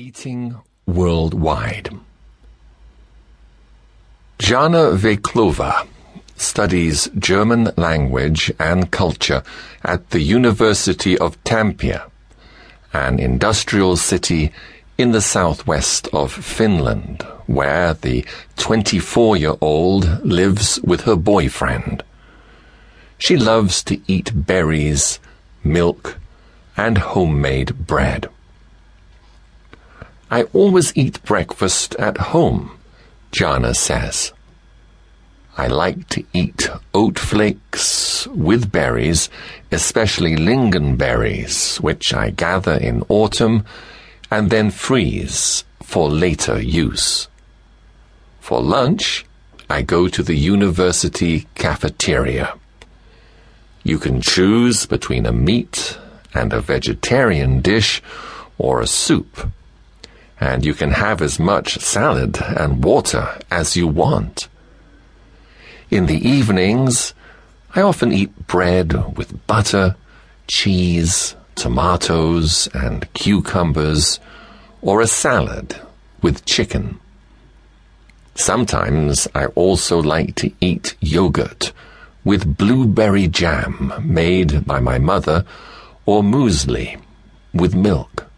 Eating Worldwide. Jana Veklova studies German language and culture at the University of Tampere, an industrial city in the southwest of Finland, where the 24 year old lives with her boyfriend. She loves to eat berries, milk, and homemade bread. I always eat breakfast at home, Jana says. I like to eat oat flakes with berries, especially lingonberries, which I gather in autumn and then freeze for later use. For lunch, I go to the university cafeteria. You can choose between a meat and a vegetarian dish or a soup and you can have as much salad and water as you want. In the evenings, I often eat bread with butter, cheese, tomatoes, and cucumbers, or a salad with chicken. Sometimes I also like to eat yogurt with blueberry jam made by my mother or muesli with milk.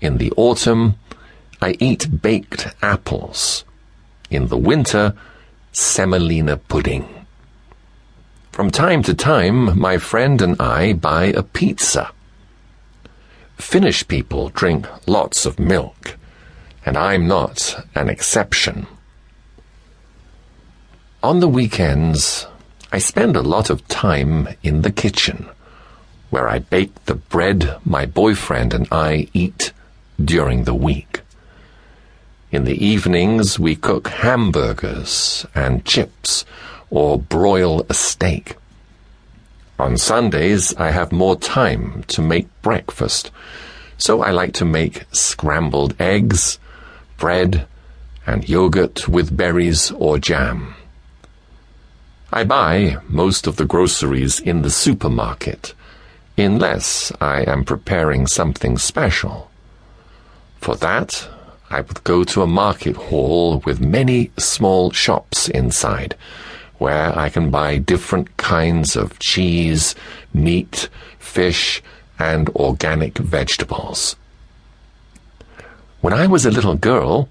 In the autumn, I eat baked apples. In the winter, semolina pudding. From time to time, my friend and I buy a pizza. Finnish people drink lots of milk, and I'm not an exception. On the weekends, I spend a lot of time in the kitchen, where I bake the bread my boyfriend and I eat during the week. In the evenings, we cook hamburgers and chips or broil a steak. On Sundays, I have more time to make breakfast, so I like to make scrambled eggs, bread, and yogurt with berries or jam. I buy most of the groceries in the supermarket, unless I am preparing something special. For that, I would go to a market hall with many small shops inside, where I can buy different kinds of cheese, meat, fish, and organic vegetables. When I was a little girl,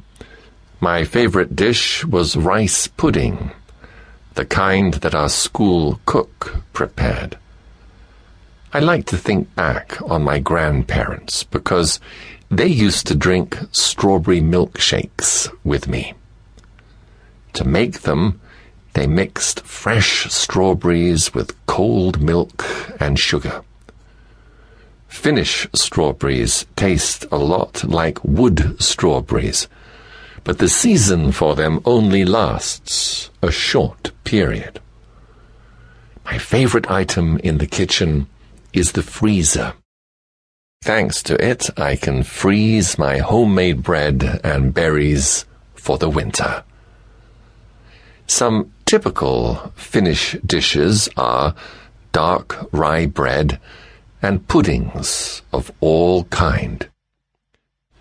my favorite dish was rice pudding, the kind that our school cook prepared. I like to think back on my grandparents because they used to drink strawberry milkshakes with me. To make them, they mixed fresh strawberries with cold milk and sugar. Finnish strawberries taste a lot like wood strawberries, but the season for them only lasts a short period. My favorite item in the kitchen is the freezer. Thanks to it, I can freeze my homemade bread and berries for the winter. Some typical Finnish dishes are dark rye bread and puddings of all kind.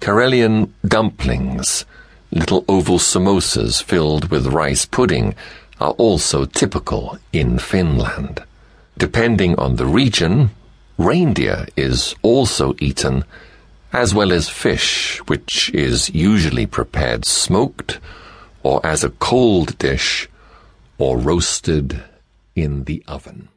Karelian dumplings, little oval samosas filled with rice pudding, are also typical in Finland. Depending on the region, Reindeer is also eaten, as well as fish, which is usually prepared smoked or as a cold dish or roasted in the oven.